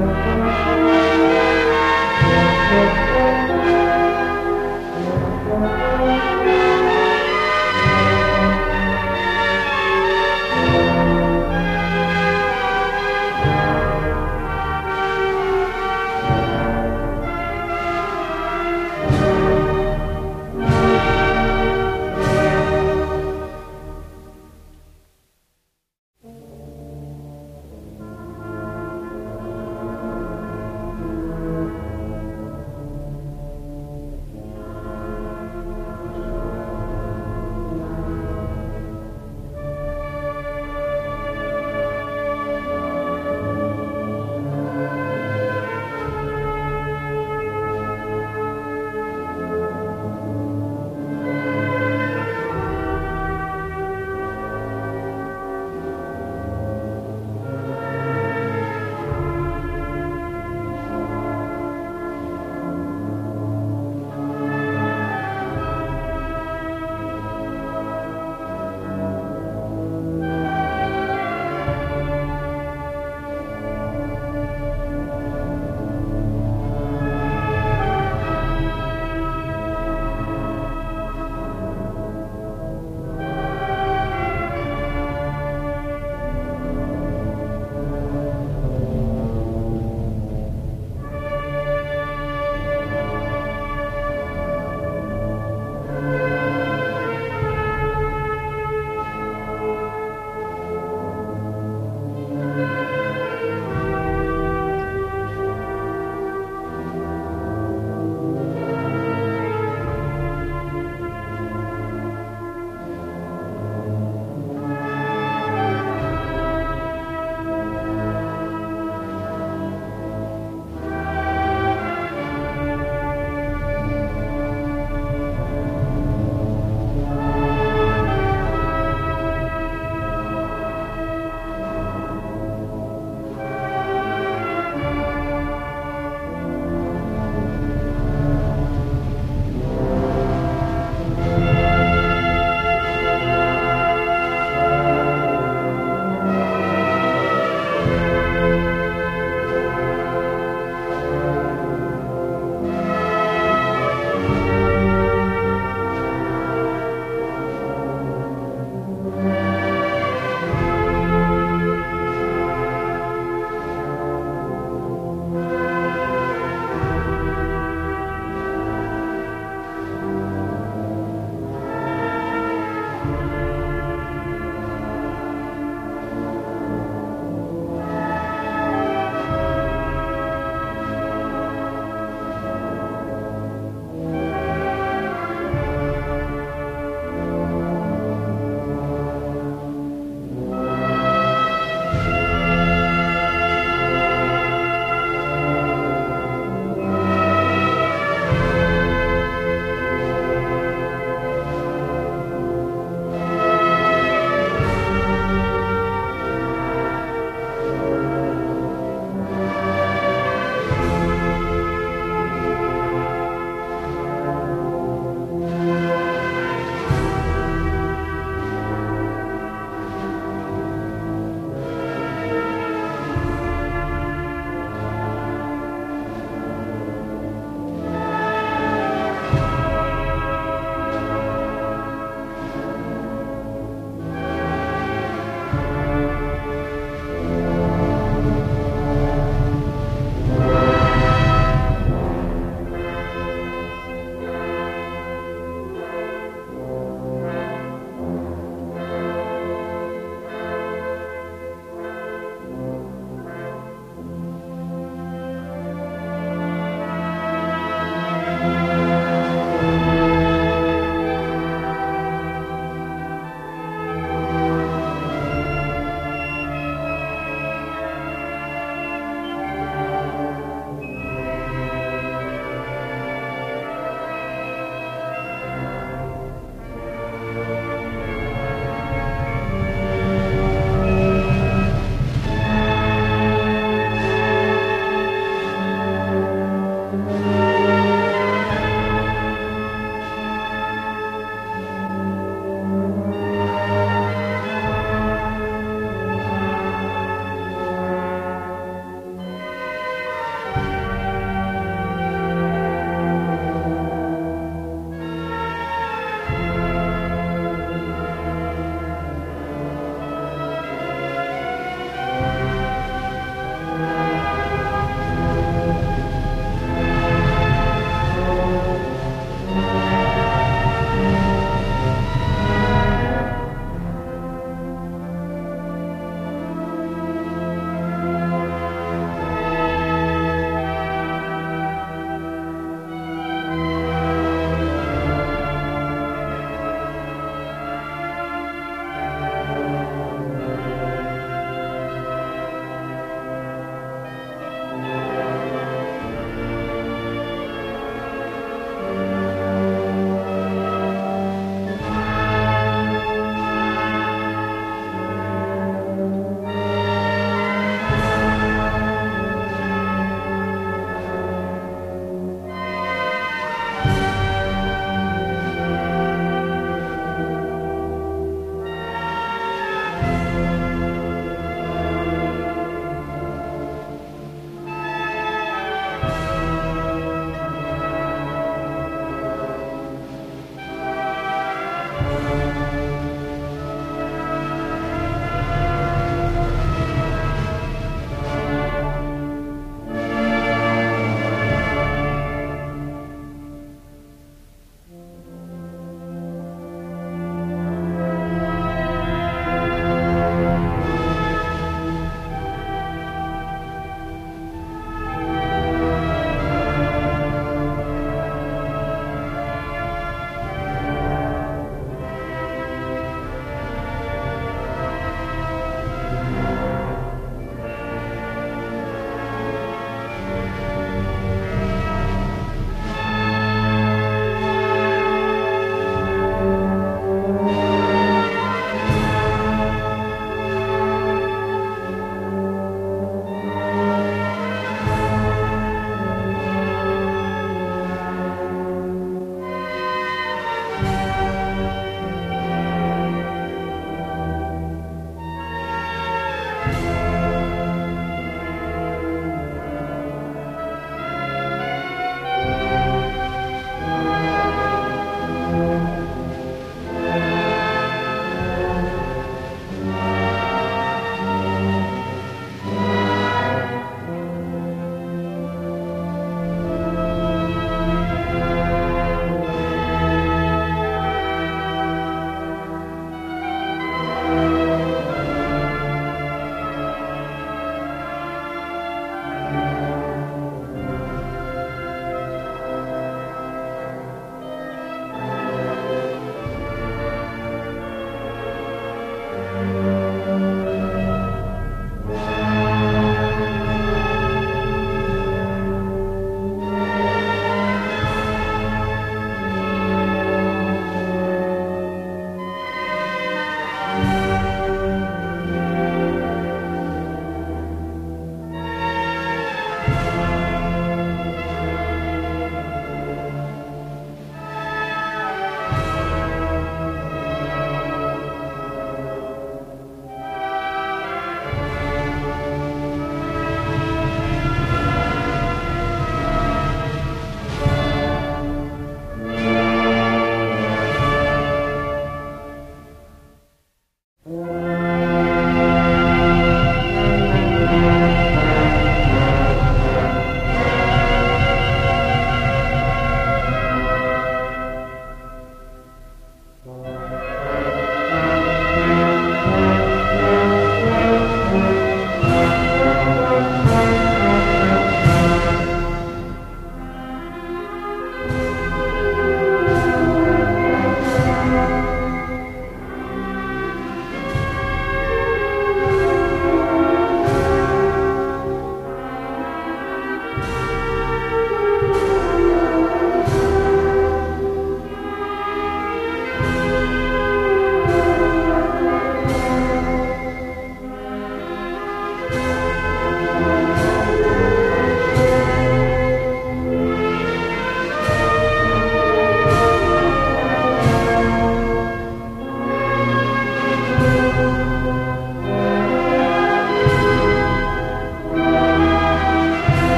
Música